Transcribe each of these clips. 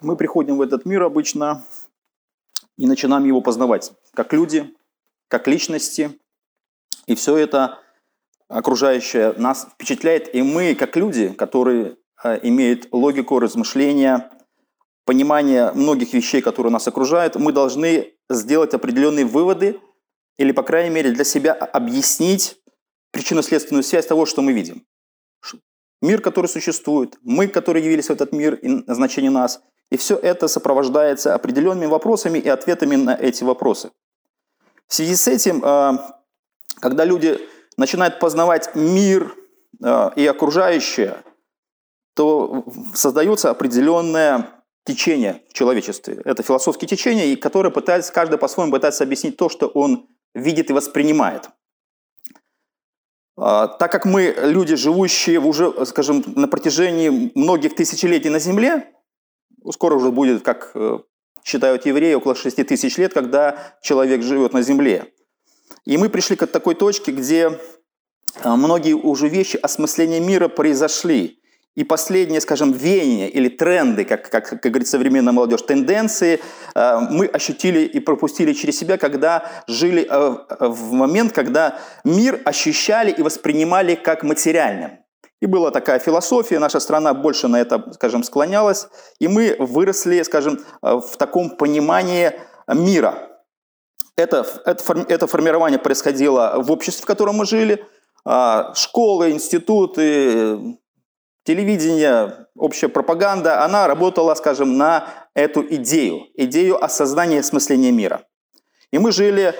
мы приходим в этот мир обычно и начинаем его познавать, как люди, как личности. И все это окружающее нас впечатляет. И мы, как люди, которые э, имеют логику, размышления, понимание многих вещей, которые нас окружают, мы должны сделать определенные выводы или, по крайней мере, для себя объяснить причинно-следственную связь того, что мы видим. Мир, который существует, мы, которые явились в этот мир и назначение нас. И все это сопровождается определенными вопросами и ответами на эти вопросы. В связи с этим, э, когда люди начинают познавать мир э, и окружающее, то создается определенное течение в человечестве. Это философские течения, которые пытаются, каждый по-своему пытается объяснить то, что он видит и воспринимает. А, так как мы люди, живущие уже, скажем, на протяжении многих тысячелетий на Земле, скоро уже будет, как э, считают евреи, около 6 тысяч лет, когда человек живет на Земле. И мы пришли к такой точке, где а, многие уже вещи осмысления мира произошли. И последние, скажем, веяния или тренды, как, как, как говорит современная молодежь, тенденции, э, мы ощутили и пропустили через себя, когда жили э, в момент, когда мир ощущали и воспринимали как материальным. И была такая философия, наша страна больше на это, скажем, склонялась, и мы выросли, скажем, э, в таком понимании мира. Это, это, это формирование происходило в обществе, в котором мы жили, а, школы, институты, телевидение, общая пропаганда, она работала, скажем, на эту идею, идею осознания осмысления мира. И мы жили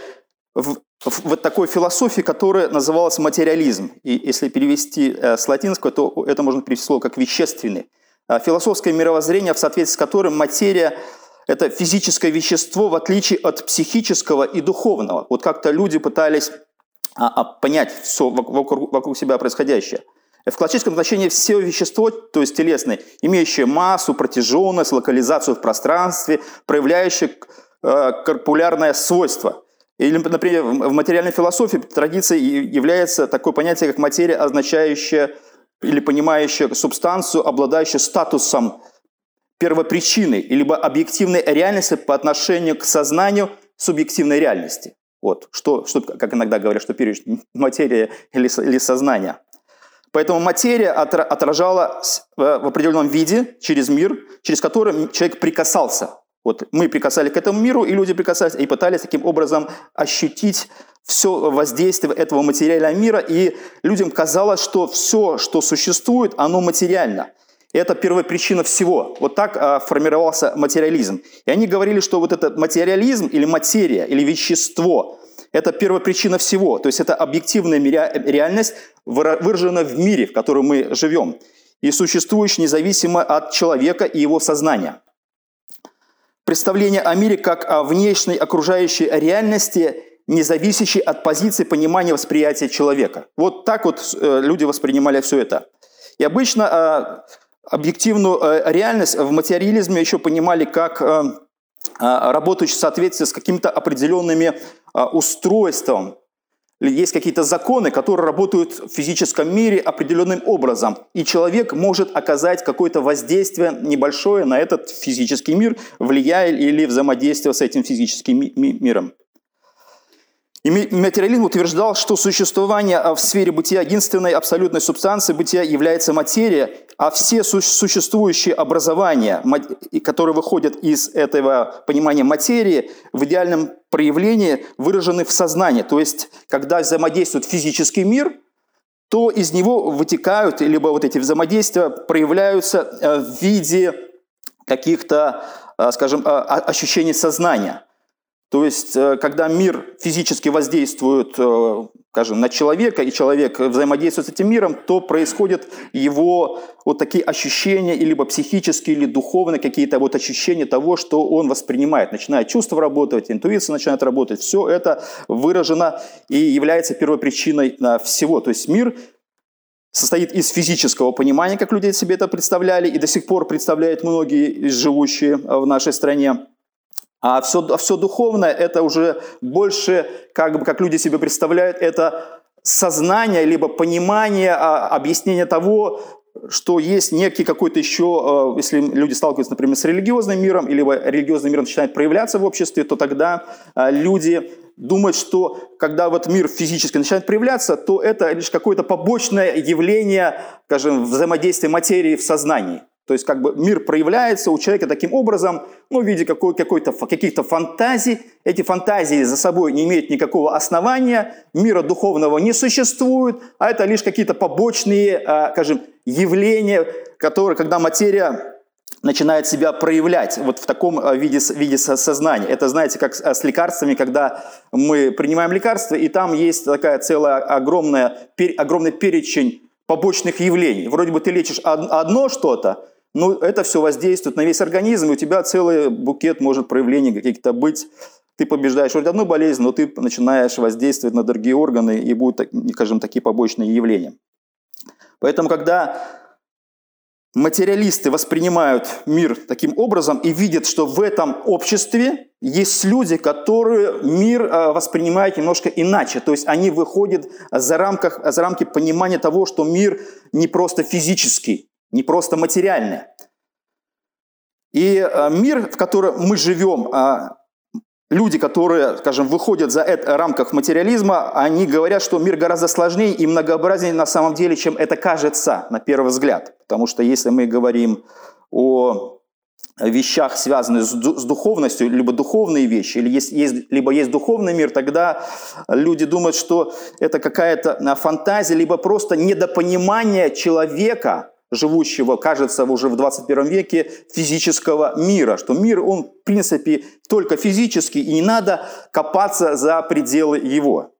в, в, в такой философии, которая называлась материализм. И если перевести э, с латинского, то это можно перевести слово как вещественный. А философское мировоззрение, в соответствии с которым материя – это физическое вещество, в отличие от психического и духовного. Вот как-то люди пытались а, а, понять все вокруг, вокруг себя происходящее – в классическом значении все вещество, то есть телесное, имеющее массу, протяженность, локализацию в пространстве, проявляющее э, корпулярное свойство. Или, например, в материальной философии традицией является такое понятие, как материя, означающая или понимающая субстанцию, обладающую статусом первопричины, либо объективной реальности по отношению к сознанию субъективной реальности. Вот, что, что как иногда говорят, что первичная материя или, или сознание. Поэтому материя отражала в определенном виде через мир, через который человек прикасался. Вот мы прикасали к этому миру, и люди прикасались, и пытались таким образом ощутить все воздействие этого материального мира, и людям казалось, что все, что существует, оно материально. Это первая причина всего. Вот так а, формировался материализм. И они говорили, что вот этот материализм или материя, или вещество, это первопричина всего. То есть это объективная реальность, выражена в мире, в котором мы живем, и существующая независимо от человека и его сознания. Представление о мире как о внешней окружающей реальности, не зависящей от позиции понимания восприятия человека. Вот так вот э, люди воспринимали все это. И обычно э, объективную э, реальность в материализме еще понимали как работающую в соответствии с какими-то определенными устройством. Есть какие-то законы, которые работают в физическом мире определенным образом. И человек может оказать какое-то воздействие небольшое на этот физический мир, влияя или взаимодействуя с этим физическим миром. И материализм утверждал, что существование а, в сфере бытия единственной абсолютной субстанции бытия является материя, а все существующие образования, которые выходят из этого понимания материи, в идеальном проявлении выражены в сознании. То есть, когда взаимодействует физический мир, то из него вытекают, либо вот эти взаимодействия проявляются э, в виде каких-то, э, скажем, э, ощущений сознания – то есть, э, когда мир физически воздействует, э, скажем, на человека, и человек взаимодействует с этим миром, то происходят его вот такие ощущения, либо психические, или духовные какие-то вот ощущения того, что он воспринимает. Начинает чувство работать, интуиция начинает работать. Все это выражено и является первопричиной всего. То есть мир состоит из физического понимания, как люди себе это представляли, и до сих пор представляют многие живущие в нашей стране. А все, а все духовное – это уже больше, как, бы, как люди себе представляют, это сознание, либо понимание, а, объяснение того, что есть некий какой-то еще, э, если люди сталкиваются, например, с религиозным миром, или религиозный мир начинает проявляться в обществе, то тогда э, люди думают, что когда вот мир физически начинает проявляться, то это лишь какое-то побочное явление, скажем, взаимодействия материи в сознании. То есть как бы мир проявляется у человека таким образом, ну, в виде какой- какой-то, каких-то фантазий. Эти фантазии за собой не имеют никакого основания, мира духовного не существует, а это лишь какие-то побочные, а, скажем, явления, которые, когда материя начинает себя проявлять вот в таком а, виде, виде сознания. Это, знаете, как с лекарствами, когда мы принимаем лекарства, и там есть такая целая огромная, огромный перечень побочных явлений. Вроде бы ты лечишь одно что-то, ну, это все воздействует на весь организм, и у тебя целый букет может проявлений каких-то быть. Ты побеждаешь вроде одну болезнь, но ты начинаешь воздействовать на другие органы, и будут, скажем, такие побочные явления. Поэтому, когда материалисты воспринимают мир таким образом и видят, что в этом обществе есть люди, которые мир э, воспринимают немножко иначе. То есть они выходят за, рамках, за рамки понимания того, что мир не просто физический, не просто материальное. И э, мир, в котором мы живем, а, люди, которые, скажем, выходят за это рамках материализма, они говорят, что мир гораздо сложнее и многообразнее на самом деле, чем это кажется на первый взгляд. Потому что если мы говорим о вещах, связанных с духовностью, либо духовные вещи, или есть, есть, либо есть духовный мир, тогда люди думают, что это какая-то фантазия, либо просто недопонимание человека, живущего, кажется, уже в 21 веке физического мира, что мир, он, в принципе, только физический, и не надо копаться за пределы его.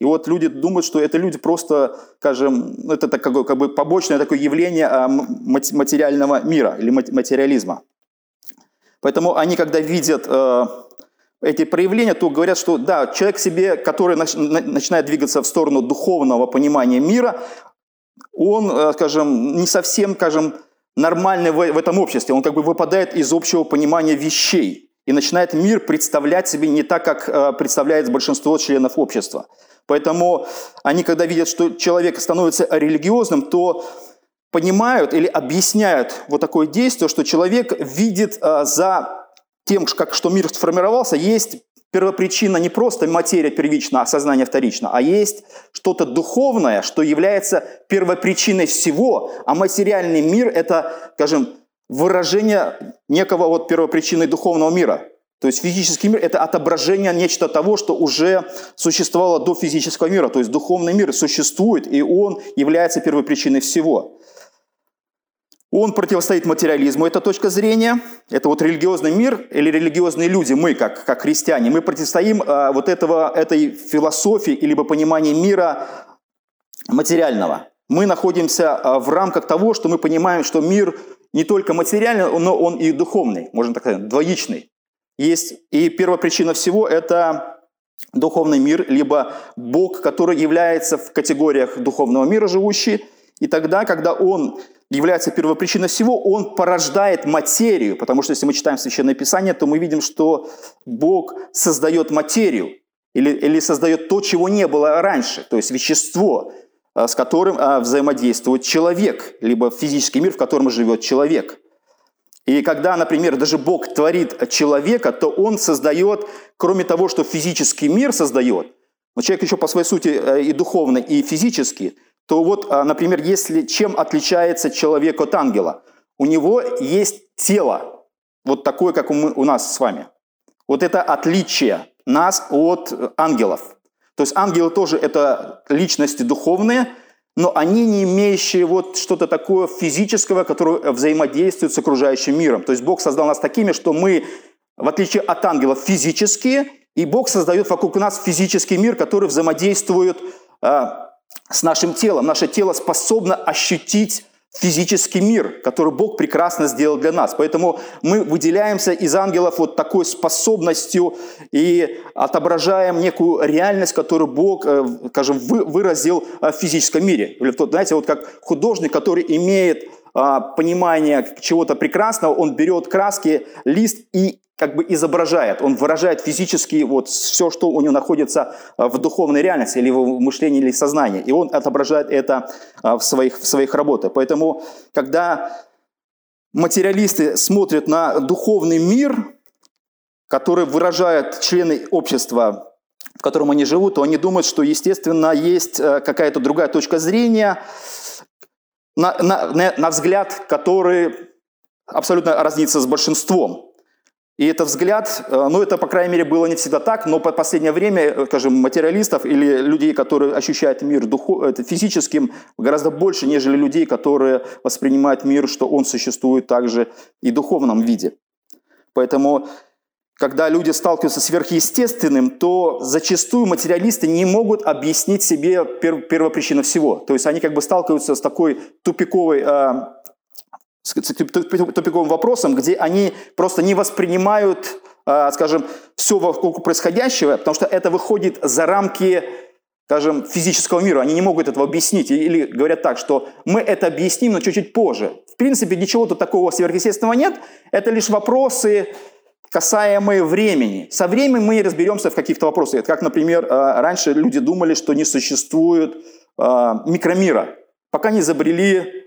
И вот люди думают, что это люди просто, скажем, это такое как бы побочное такое явление а, материального мира или материализма. Поэтому они, когда видят э, эти проявления, то говорят, что да, человек себе, который начинает двигаться в сторону духовного понимания мира, он, э, скажем, не совсем, скажем, нормальный в, этом обществе. Он как бы выпадает из общего понимания вещей и начинает мир представлять себе не так, как э, представляет большинство членов общества. Поэтому они, когда видят, что человек становится религиозным, то понимают или объясняют вот такое действие, что человек видит э, за тем, как, что мир сформировался, есть первопричина не просто материя первична, а сознание вторично, а есть что-то духовное, что является первопричиной всего, а материальный мир – это, скажем, выражение некого вот первопричины духовного мира. То есть физический мир – это отображение нечто того, что уже существовало до физического мира. То есть духовный мир существует, и он является первопричиной всего. Он противостоит материализму, это точка зрения. Это вот религиозный мир или религиозные люди, мы как, как христиане, мы противостоим а, вот этого, этой философии либо понимании мира материального. Мы находимся а, в рамках того, что мы понимаем, что мир не только материальный, но он и духовный, можно так сказать, двоичный. Есть, и первопричина всего – это духовный мир, либо Бог, который является в категориях духовного мира живущий, и тогда, когда он является первопричиной всего, он порождает материю. Потому что если мы читаем Священное Писание, то мы видим, что Бог создает материю или, или создает то, чего не было раньше, то есть вещество, а, с которым а, взаимодействует человек, либо физический мир, в котором живет человек. И когда, например, даже Бог творит человека, то он создает, кроме того, что физический мир создает, но человек еще по своей сути э, и духовный, и физический, то вот, а, например, если чем отличается человек от ангела? У него есть тело, вот такое, как у нас с вами. Вот это отличие нас от ангелов. То есть ангелы тоже это личности духовные, но они не имеющие вот что-то такое физического, которое взаимодействует с окружающим миром. То есть Бог создал нас такими, что мы, в отличие от ангелов, физические, и Бог создает вокруг нас физический мир, который взаимодействует а, с нашим телом. Наше тело способно ощутить физический мир, который Бог прекрасно сделал для нас. Поэтому мы выделяемся из ангелов вот такой способностью и отображаем некую реальность, которую Бог, э, скажем, выразил в физическом мире. Знаете, вот как художник, который имеет а, понимание чего-то прекрасного, он берет краски, лист и как бы изображает, он выражает физически вот все, что у него находится а, в духовной реальности, или в мышлении, или сознании. И он отображает это а, в своих, в своих работах. Поэтому, когда материалисты смотрят на духовный мир, который выражает члены общества, в котором они живут, то они думают, что, естественно, есть а, какая-то другая точка зрения, на, на, на взгляд, который абсолютно разнится с большинством. И этот взгляд, э, ну это, по крайней мере, было не всегда так, но по последнее время, э, скажем, материалистов или людей, которые ощущают мир духу, это физическим, гораздо больше, нежели людей, которые воспринимают мир, что он существует также и в духовном виде. Поэтому, когда люди сталкиваются с сверхъестественным, то зачастую материалисты не могут объяснить себе первопричину всего. То есть они как бы сталкиваются с такой тупиковой э, тупиковым вопросом, где они просто не воспринимают, а, скажем, все вокруг происходящего, потому что это выходит за рамки скажем, физического мира. Они не могут этого объяснить. Или говорят так, что мы это объясним, но чуть-чуть позже. В принципе, ничего тут такого сверхъестественного нет. Это лишь вопросы, касаемые времени. Со временем мы разберемся в каких-то вопросах. Это как, например, а, раньше люди думали, что не существует а, микромира, пока не изобрели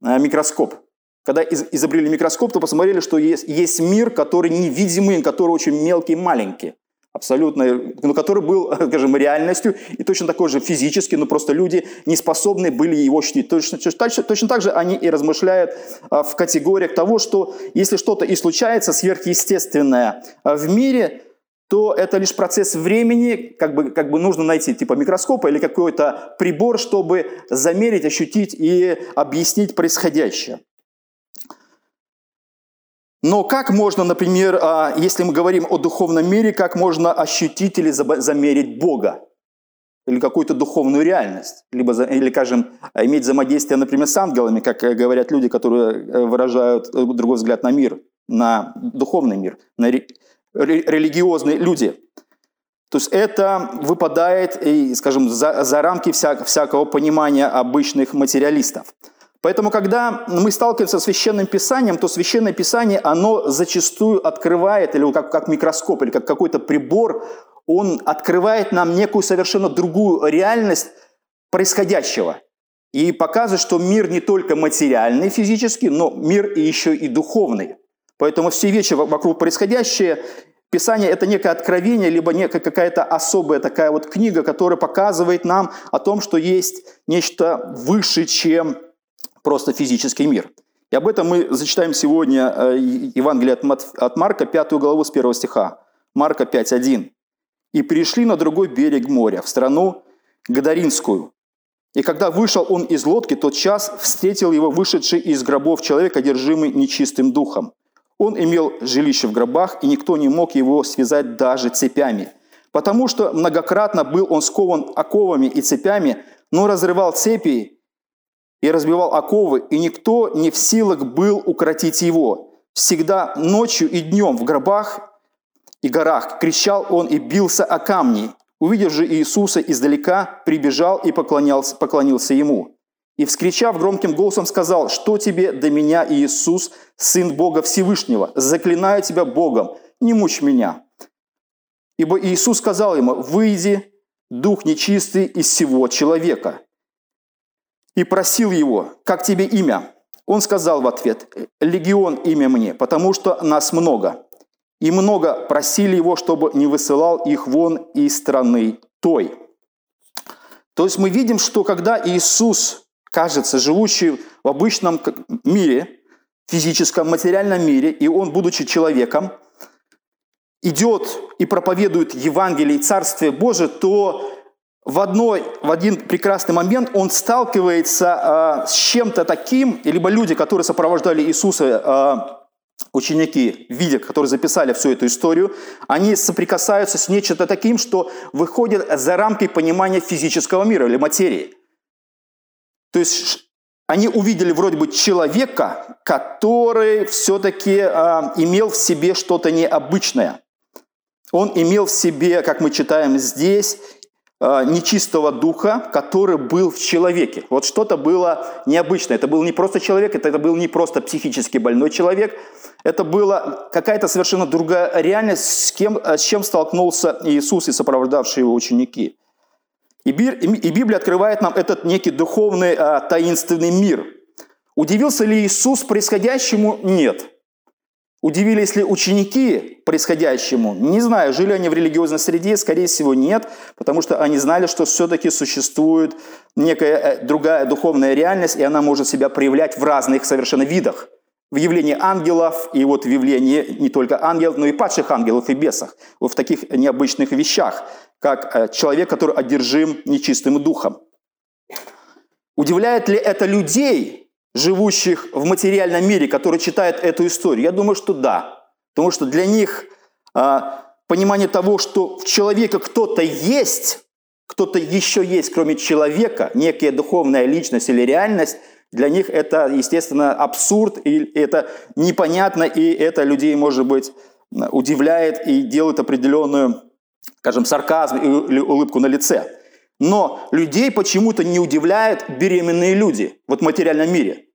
микроскоп. Когда изобрели микроскоп, то посмотрели, что есть, есть мир, который невидимый, который очень мелкий, маленький. Абсолютно, но который был, скажем, реальностью, и точно такой же физически, но просто люди не способны были его ощутить. Точно, точно, точно так же они и размышляют а, в категориях того, что если что-то и случается сверхъестественное а, в мире, то это лишь процесс времени, как бы, как бы нужно найти типа микроскопа или какой-то прибор, чтобы замерить, ощутить и объяснить происходящее. Но как можно, например, а, если мы говорим о духовном мире, как можно ощутить или замерить Бога? Или какую-то духовную реальность? Либо, или, скажем, иметь взаимодействие, например, с ангелами, как э, говорят люди, которые э, выражают э, другой взгляд на мир, на духовный мир, на религиозные люди. То есть это выпадает, скажем, за, за рамки вся, всякого понимания обычных материалистов. Поэтому, когда мы сталкиваемся с Священным Писанием, то Священное Писание, оно зачастую открывает, или как, как микроскоп, или как какой-то прибор, он открывает нам некую совершенно другую реальность происходящего. И показывает, что мир не только материальный, физический, но мир и еще и духовный. Поэтому все вещи вокруг происходящее, Писание – это некое откровение, либо некая какая-то особая такая вот книга, которая показывает нам о том, что есть нечто выше, чем просто физический мир. И об этом мы зачитаем сегодня э, Евангелие от Марка, 5 главу с 1 стиха. Марка 5.1. «И пришли на другой берег моря, в страну Гадаринскую. И когда вышел он из лодки, тот час встретил его вышедший из гробов человек, одержимый нечистым духом. Он имел жилище в гробах, и никто не мог его связать даже цепями, потому что многократно был он скован оковами и цепями, но разрывал цепи и разбивал оковы, и никто не в силах был укротить его. Всегда ночью и днем в гробах и горах кричал он и бился о камни. Увидев же Иисуса издалека, прибежал и поклонялся, поклонился ему. И, вскричав громким голосом, сказал, «Что тебе до меня, Иисус, Сын Бога Всевышнего? Заклинаю тебя Богом, не мучь меня». Ибо Иисус сказал ему, «Выйди, дух нечистый из всего человека» и просил его, как тебе имя? Он сказал в ответ, легион имя мне, потому что нас много. И много просили его, чтобы не высылал их вон из страны той. То есть мы видим, что когда Иисус, кажется, живущий в обычном мире, физическом, материальном мире, и он, будучи человеком, идет и проповедует Евангелие и Царствие Божие, то в, одной, в один прекрасный момент он сталкивается э, с чем-то таким, либо люди, которые сопровождали Иисуса, э, ученики, видя, которые записали всю эту историю, они соприкасаются с нечто таким, что выходит за рамки понимания физического мира или материи. То есть они увидели вроде бы человека, который все-таки э, имел в себе что-то необычное. Он имел в себе, как мы читаем здесь, нечистого духа, который был в человеке. Вот что-то было необычное. Это был не просто человек, это, это был не просто психически больной человек. Это была какая-то совершенно другая реальность, с, кем, с чем столкнулся Иисус и сопровождавшие его ученики. И Библия открывает нам этот некий духовный а, таинственный мир. Удивился ли Иисус происходящему? Нет. Удивились ли ученики происходящему? Не знаю, жили они в религиозной среде, скорее всего, нет, потому что они знали, что все-таки существует некая э, другая духовная реальность, и она может себя проявлять в разных совершенно видах. В явлении ангелов, и вот в явлении не только ангелов, но и падших ангелов и бесах. Вот в таких необычных вещах как э, человек, который одержим нечистым духом. Удивляет ли это людей, живущих в материальном мире, которые читают эту историю? Я думаю, что да. Потому что для них а, понимание того, что в человеке кто-то есть, кто-то еще есть, кроме человека, некая духовная личность или реальность, для них это, естественно, абсурд, и это непонятно, и это людей, может быть, удивляет и делает определенную скажем, сарказм или улыбку на лице. Но людей почему-то не удивляют беременные люди вот в материальном мире.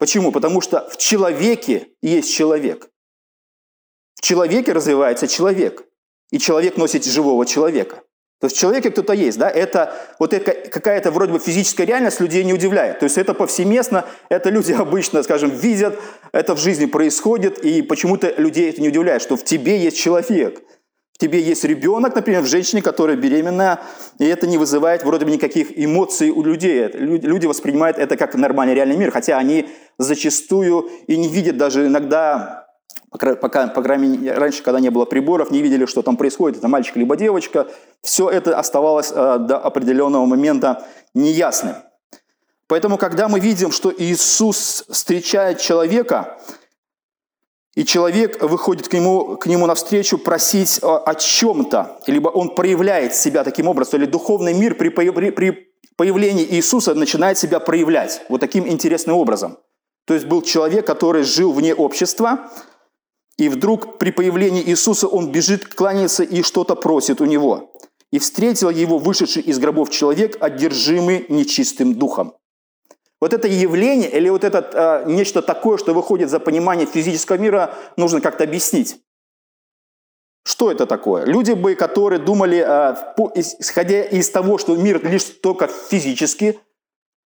Почему? Потому что в человеке есть человек. В человеке развивается человек. И человек носит живого человека. То есть в человеке кто-то есть, да, это вот это какая-то вроде бы физическая реальность людей не удивляет. То есть это повсеместно, это люди обычно, скажем, видят, это в жизни происходит, и почему-то людей это не удивляет, что в тебе есть человек тебе есть ребенок, например, в женщине, которая беременная, и это не вызывает вроде бы никаких эмоций у людей. Люди воспринимают это как нормальный реальный мир, хотя они зачастую и не видят даже иногда, пока, по крайней мере, раньше, когда не было приборов, не видели, что там происходит, это мальчик либо девочка. Все это оставалось э, до определенного момента неясным. Поэтому, когда мы видим, что Иисус встречает человека, и человек выходит к нему, к нему навстречу просить о, о чем-то, либо он проявляет себя таким образом, или духовный мир при, при, при появлении Иисуса начинает себя проявлять вот таким интересным образом. То есть был человек, который жил вне общества, и вдруг при появлении Иисуса он бежит, кланяется и что-то просит у него. И встретил его вышедший из гробов человек, одержимый нечистым духом. Вот это явление или вот это а, нечто такое, что выходит за понимание физического мира, нужно как-то объяснить. Что это такое? Люди бы, которые думали, а, исходя из того, что мир лишь только физически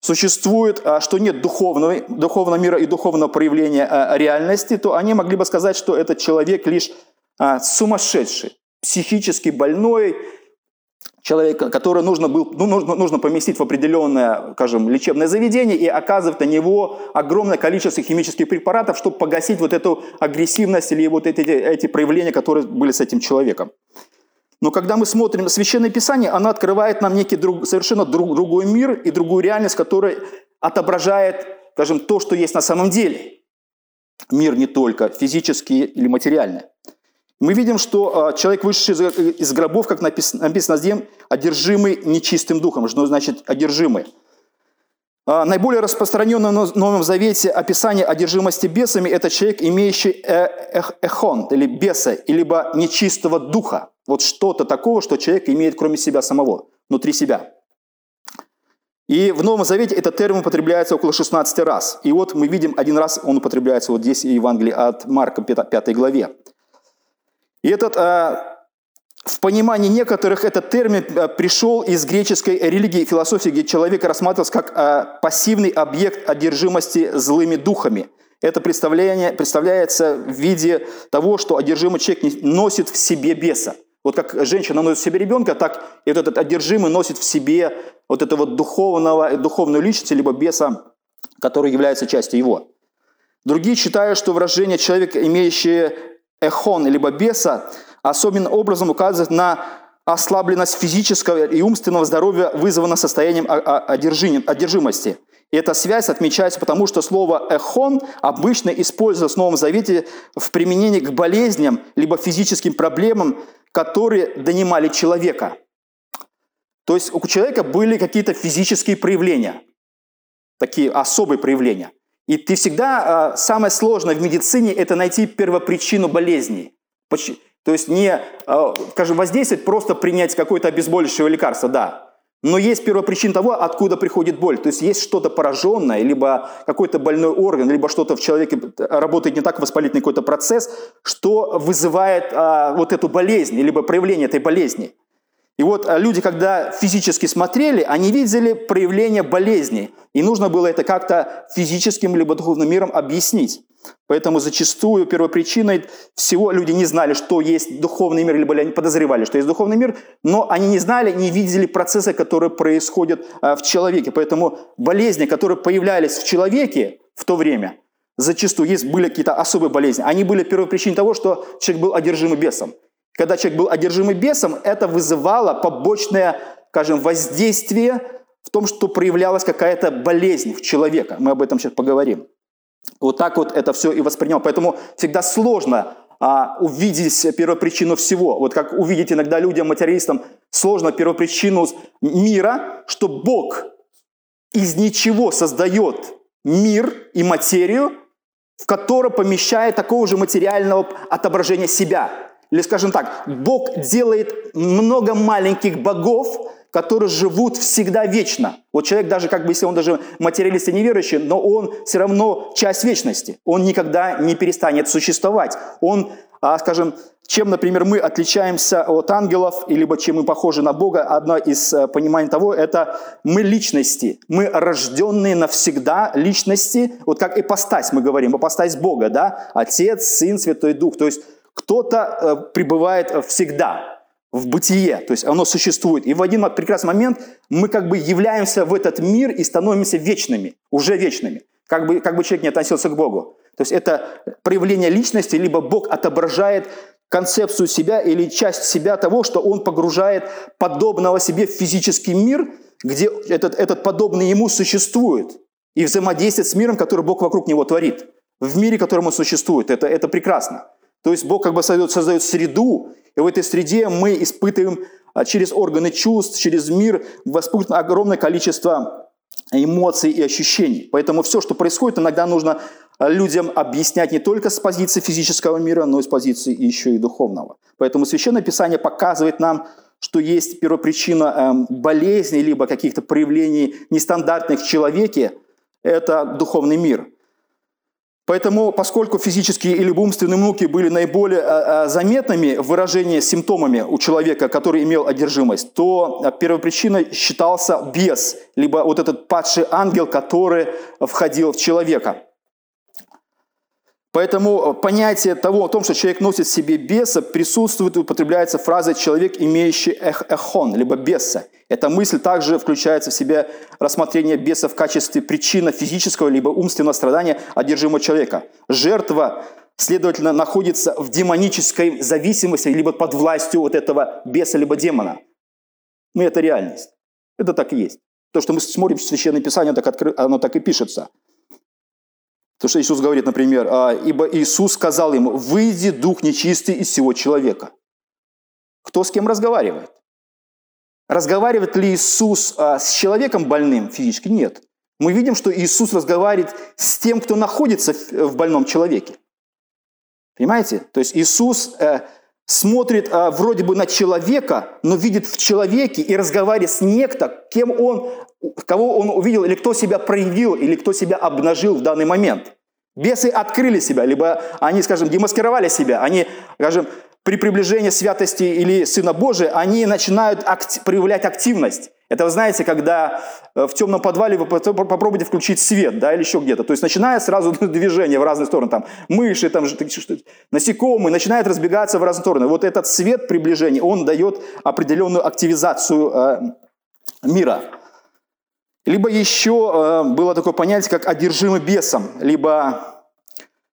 существует, а, что нет духовного, духовного мира и духовного проявления а, реальности, то они могли бы сказать, что этот человек лишь а, сумасшедший, психически больной, человека, который нужно, был, ну, нужно, нужно поместить в определенное, скажем, лечебное заведение и оказывать на него огромное количество химических препаратов, чтобы погасить вот эту агрессивность или вот эти, эти проявления, которые были с этим человеком. Но когда мы смотрим Священное Писание, оно открывает нам некий друг, совершенно друг, другой мир и другую реальность, которая отображает, скажем, то, что есть на самом деле. Мир не только физический или материальный. Мы видим, что а, человек, вышедший из гробов, как написано, написано здесь, одержимый нечистым духом. Что значит одержимый? А, наиболее распространенное в Новом Завете описание одержимости бесами – это человек, имеющий э, эхон, или беса, либо нечистого духа. Вот что-то такого, что человек имеет кроме себя самого, внутри себя. И в Новом Завете этот термин употребляется около 16 раз. И вот мы видим, один раз он употребляется вот здесь в Евангелии от Марка, 5 главе. И этот, а, в понимании некоторых этот термин а, пришел из греческой религии и философии, где человек рассматривался как а, пассивный объект одержимости злыми духами. Это представление, представляется в виде того, что одержимый человек носит в себе беса. Вот как женщина носит в себе ребенка, так и этот одержимый носит в себе вот этого духовного, духовную личность, либо беса, который является частью его. Другие считают, что выражение человека, имеющее эхон, либо беса, особенным образом указывает на ослабленность физического и умственного здоровья, вызванного состоянием одержимости. И эта связь отмечается потому, что слово «эхон» обычно используется в Новом Завете в применении к болезням либо физическим проблемам, которые донимали человека. То есть у человека были какие-то физические проявления, такие особые проявления – и ты всегда, а, самое сложное в медицине – это найти первопричину болезни. То есть не, э, скажем, воздействовать, просто принять какое-то обезболивающее лекарство, да. Но есть первопричин того, откуда приходит боль. То есть есть что-то пораженное, либо какой-то больной орган, либо что-то в человеке работает не так, воспалительный какой-то процесс, что вызывает а, вот эту болезнь, либо проявление этой болезни. И вот а, люди, когда физически смотрели, они видели проявление болезни. И нужно было это как-то физическим либо духовным миром объяснить. Поэтому зачастую первопричиной всего люди не знали, что есть духовный мир, либо они подозревали, что есть духовный мир, но они не знали, не видели процессы, которые происходят а, в человеке. Поэтому болезни, которые появлялись в человеке в то время, зачастую есть, были какие-то особые болезни. Они были первопричиной того, что человек был одержимый бесом. Когда человек был одержимый бесом, это вызывало побочное, скажем, воздействие в том, что проявлялась какая-то болезнь в человека. Мы об этом сейчас поговорим. Вот так вот это все и воспринимал. Поэтому всегда сложно а, увидеть первопричину всего. Вот как увидеть иногда людям, материалистам, сложно первопричину мира, что Бог из ничего создает мир и материю, в которой помещает такого же материального отображения себя. Или, скажем так, Бог делает много маленьких богов, которые живут всегда вечно. Вот человек даже, как бы, если он даже материалист и неверующий, но он все равно часть вечности. Он никогда не перестанет существовать. Он, а, скажем, чем, например, мы отличаемся от ангелов, либо чем мы похожи на Бога, одно из э, пониманий того, это мы личности. Мы рожденные навсегда личности, вот как ипостась мы говорим, ипостась Бога, да? Отец, Сын, Святой Дух. То есть кто-то э, пребывает всегда в бытие, то есть оно существует. И в один прекрасный момент мы как бы являемся в этот мир и становимся вечными, уже вечными, как бы, как бы человек не относился к Богу. То есть это проявление личности, либо Бог отображает концепцию себя или часть себя того, что Он погружает подобного себе в физический мир, где этот, этот подобный Ему существует, и взаимодействует с миром, который Бог вокруг Него творит, в мире, в котором Он существует. Это, это прекрасно. То есть Бог как бы создает, создает среду, и в этой среде мы испытываем а, через органы чувств, через мир воспитываем огромное количество эмоций и ощущений. Поэтому все, что происходит, иногда нужно а, людям объяснять не только с позиции физического мира, но и с позиции еще и духовного. Поэтому Священное Писание показывает нам, что есть первопричина эм, болезней, либо каких-то проявлений нестандартных в человеке – это духовный мир – Поэтому, поскольку физические или умственные муки были наиболее э, э, заметными выражениями, симптомами у человека, который имел одержимость, то э, первопричиной считался бес, либо вот этот падший ангел, который входил в человека. Поэтому понятие того, о том, что человек носит в себе беса, присутствует и употребляется фраза «человек, имеющий эх эхон», либо беса. Эта мысль также включается в себя рассмотрение беса в качестве причины физического либо умственного страдания одержимого человека. Жертва, следовательно, находится в демонической зависимости либо под властью вот этого беса либо демона. Ну, это реальность. Это так и есть. То, что мы смотрим в Священное Писание, оно так и пишется. То, что Иисус говорит, например, «А, «Ибо Иисус сказал ему, выйди дух нечистый из всего человека». Кто с кем разговаривает? Разговаривает ли Иисус а, с человеком больным физически? Нет. Мы видим, что Иисус разговаривает с тем, кто находится в больном человеке. Понимаете? То есть Иисус э, смотрит э, вроде бы на человека, но видит в человеке и разговаривает с некто, кем он, кого он увидел, или кто себя проявил, или кто себя обнажил в данный момент. Бесы открыли себя, либо они, скажем, демаскировали себя, они, скажем, при приближении святости или Сына Божия, они начинают акти- проявлять активность. Это вы знаете, когда э, в темном подвале вы попробуйте включить свет, да, или еще где-то. То есть начинает сразу движение в разные стороны, там мыши, там насекомые, начинают разбегаться в разные стороны. Вот этот свет приближения, он дает определенную активизацию э, мира. Либо еще э, было такое понятие, как одержимый бесом, либо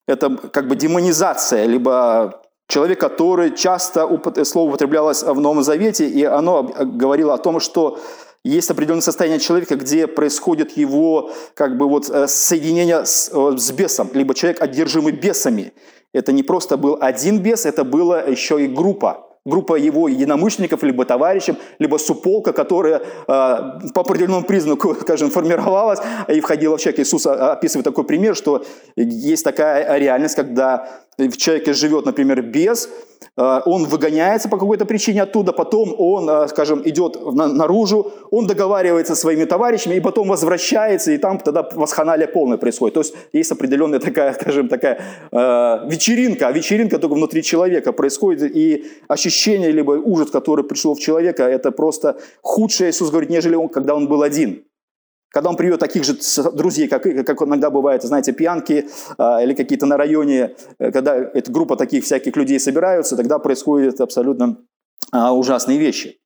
это как бы демонизация, либо Человек, который часто слово употреблялось в Новом Завете, и оно говорило о том, что есть определенное состояние человека, где происходит его как бы вот э, соединение с, э, с бесом, либо человек одержимый бесами. Это не просто был один бес, это была еще и группа группа его единомышленников, либо товарищев, либо суполка, которая э, по определенному признаку, скажем, формировалась и входила в человека. Иисус описывает такой пример, что есть такая реальность, когда в человеке живет, например, бес, Э, он выгоняется по какой-то причине оттуда, потом он, э, скажем, идет наружу, он договаривается со своими товарищами, и потом возвращается, и там тогда восханалия полная происходит. То есть есть определенная такая, скажем, такая э, вечеринка, а вечеринка только внутри человека происходит, и ощущение, либо ужас, который пришел в человека, это просто худшее, Иисус говорит, нежели он, когда он был один. Когда он приведет таких же друзей, как, как иногда бывает, знаете, пьянки э, или какие-то на районе, э, когда эта группа таких всяких людей собираются, тогда происходят абсолютно э, ужасные вещи.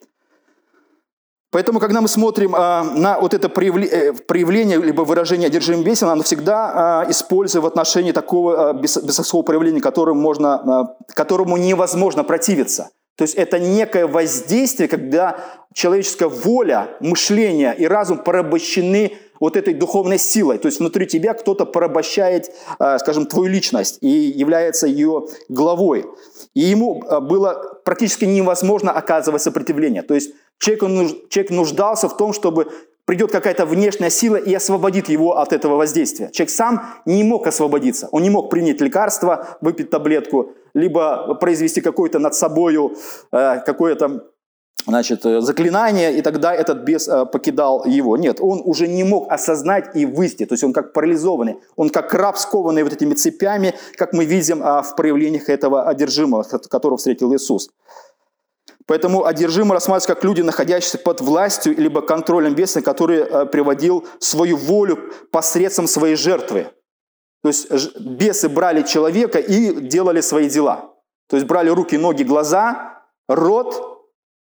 Поэтому, когда мы смотрим э, на вот это проявление, проявление либо выражение одержимым бесен, оно всегда э, используется в отношении такого э, бесовского проявления, которому, можно, э, которому невозможно противиться. То есть это некое воздействие, когда человеческая воля, мышление и разум порабощены вот этой духовной силой. То есть внутри тебя кто-то порабощает, э, скажем, твою личность и является ее главой. И ему э, было практически невозможно оказывать сопротивление. То есть человек, человек нуждался в том, чтобы придет какая-то внешняя сила и освободит его от этого воздействия. Человек сам не мог освободиться. Он не мог принять лекарство, выпить таблетку, либо произвести какое-то над собою э, какое-то значит, э, заклинание, и тогда этот бес э, покидал его. Нет, он уже не мог осознать и вывести, то есть он как парализованный, он как раб, скованный вот этими цепями, как мы видим в проявлениях этого одержимого, которого встретил Иисус. Поэтому одержимый рассматривается как люди, находящиеся под властью либо контролем беса, который приводил свою волю посредством своей жертвы. То есть бесы брали человека и делали свои дела. То есть брали руки, ноги, глаза, рот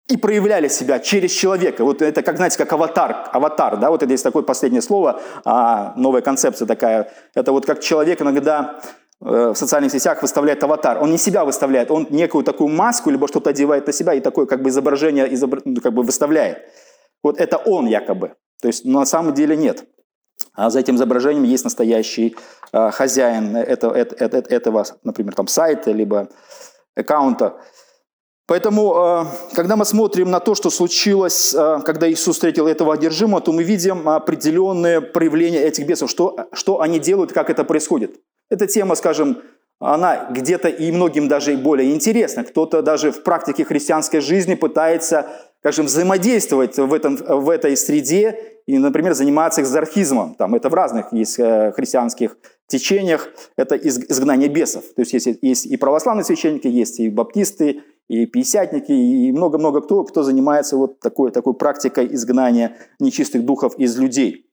и проявляли себя через человека. Вот это, как, знаете, как аватар, аватар, да, вот это есть такое последнее слово, а, новая концепция такая. Это вот как человек иногда э, в социальных сетях выставляет аватар. Он не себя выставляет, он некую такую маску, либо что-то одевает на себя и такое как бы изображение изобр... ну, как бы выставляет. Вот это он якобы. То есть на самом деле нет. А за этим изображением есть настоящий э, хозяин этого, этого, этого, например, там, сайта, либо аккаунта. Поэтому, э, когда мы смотрим на то, что случилось, э, когда Иисус встретил этого одержимого, то мы видим определенные проявления этих бесов, что, что они делают, как это происходит. Эта тема, скажем, она где-то и многим даже более интересна. Кто-то даже в практике христианской жизни пытается, скажем, взаимодействовать в, этом, в этой среде и, например, заниматься экзорхизмом. Там это в разных есть э, христианских течениях. Это изгнание бесов. То есть есть, есть и православные священники, есть и баптисты, и пятидесятники, и много-много кто, кто занимается вот такой, такой практикой изгнания нечистых духов из людей.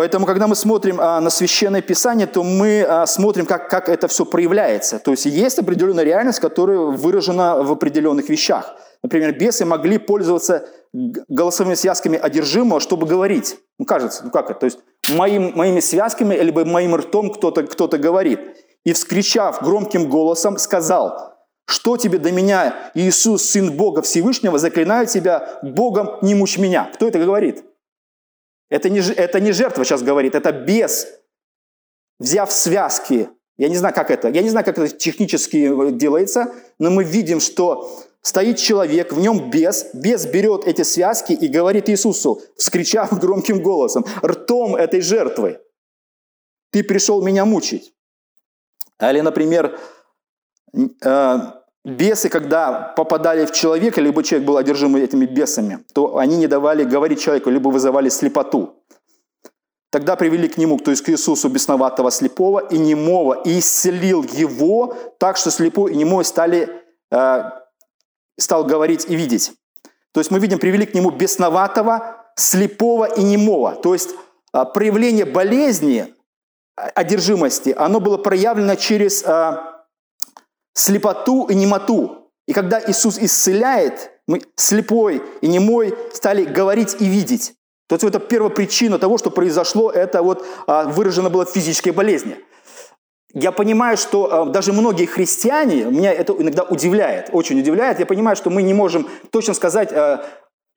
Поэтому, когда мы смотрим а, на Священное Писание, то мы а, смотрим, как, как это все проявляется. То есть есть определенная реальность, которая выражена в определенных вещах. Например, бесы могли пользоваться голосовыми связками одержимого, чтобы говорить. Ну, кажется, ну как это? То есть моим, моими связками, либо моим ртом кто-то кто говорит. И, вскричав громким голосом, сказал, что тебе до меня, Иисус, Сын Бога Всевышнего, заклинаю тебя, Богом не мучь меня. Кто это говорит? Это не, это не жертва сейчас говорит, это бес, взяв связки. Я не знаю, как это, я не знаю, как это технически делается, но мы видим, что стоит человек, в нем бес, бес берет эти связки и говорит Иисусу, вскричав громким голосом, ртом этой жертвы, ты пришел меня мучить. Или, например, э, Бесы, когда попадали в человека, либо человек был одержим этими бесами, то они не давали говорить человеку, либо вызывали слепоту. Тогда привели к нему, то есть к Иисусу бесноватого слепого и немого, и исцелил его так, что слепой и немой стали, э, стал говорить и видеть. То есть мы видим, привели к нему бесноватого, слепого и немого. То есть э, проявление болезни, одержимости, оно было проявлено через э, слепоту и немоту. И когда Иисус исцеляет, мы слепой и немой стали говорить и видеть. То есть это первая причина того, что произошло, это вот а, выражено было в физической болезни. Я понимаю, что а, даже многие христиане, меня это иногда удивляет, очень удивляет. Я понимаю, что мы не можем точно сказать, а,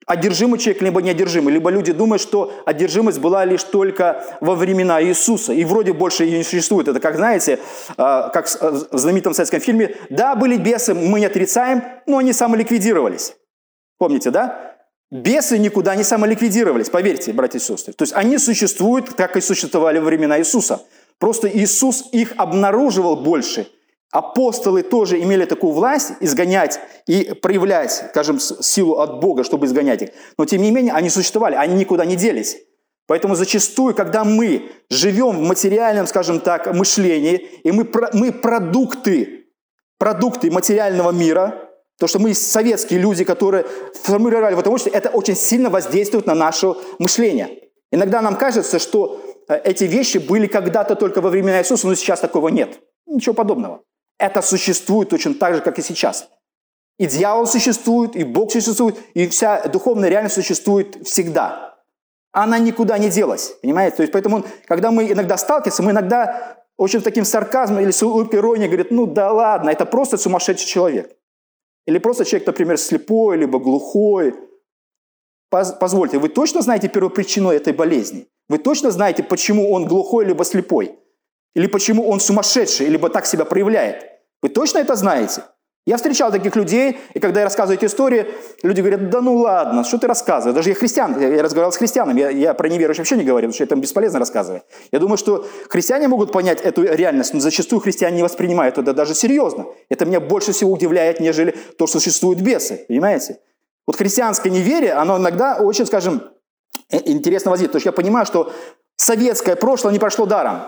одержимый человек, либо неодержимый. Либо люди думают, что одержимость была лишь только во времена Иисуса, и вроде больше ее не существует. Это как, знаете, а, как в знаменитом советском фильме, да, были бесы, мы не отрицаем, но они самоликвидировались. Помните, да? Бесы никуда не самоликвидировались, поверьте, братья и сестры. То есть они существуют, как и существовали во времена Иисуса. Просто Иисус их обнаруживал больше, Апостолы тоже имели такую власть изгонять и проявлять, скажем, силу от Бога, чтобы изгонять их. Но тем не менее, они существовали, они никуда не делись. Поэтому зачастую, когда мы живем в материальном, скажем так, мышлении, и мы, мы продукты, продукты материального мира, то, что мы советские люди, которые формулировали в этом обществе, это очень сильно воздействует на наше мышление. Иногда нам кажется, что э, эти вещи были когда-то только во времена Иисуса, но сейчас такого нет. Ничего подобного. Это существует точно так же, как и сейчас. И дьявол существует, и Бог существует, и вся духовная реальность существует всегда. Она никуда не делась, понимаете? То есть поэтому, когда мы иногда сталкиваемся, мы иногда очень таким сарказмом или с улыбкой иронии говорят, ну да ладно, это просто сумасшедший человек. Или просто человек, например, слепой, либо глухой. Позвольте, вы точно знаете первопричину этой болезни? Вы точно знаете, почему он глухой, либо слепой? Или почему он сумасшедший, либо так себя проявляет? Вы точно это знаете? Я встречал таких людей, и когда я рассказываю эти истории, люди говорят, да ну ладно, что ты рассказываешь? Даже я христиан, я разговаривал с христианами, я, я про неверующих вообще не говорю, потому что это бесполезно рассказывать. Я думаю, что христиане могут понять эту реальность, но зачастую христиане не воспринимают это даже серьезно. Это меня больше всего удивляет, нежели то, что существуют бесы, понимаете? Вот христианское неверие, оно иногда очень, скажем, э, интересно возить. Потому что я понимаю, что советское прошлое не прошло даром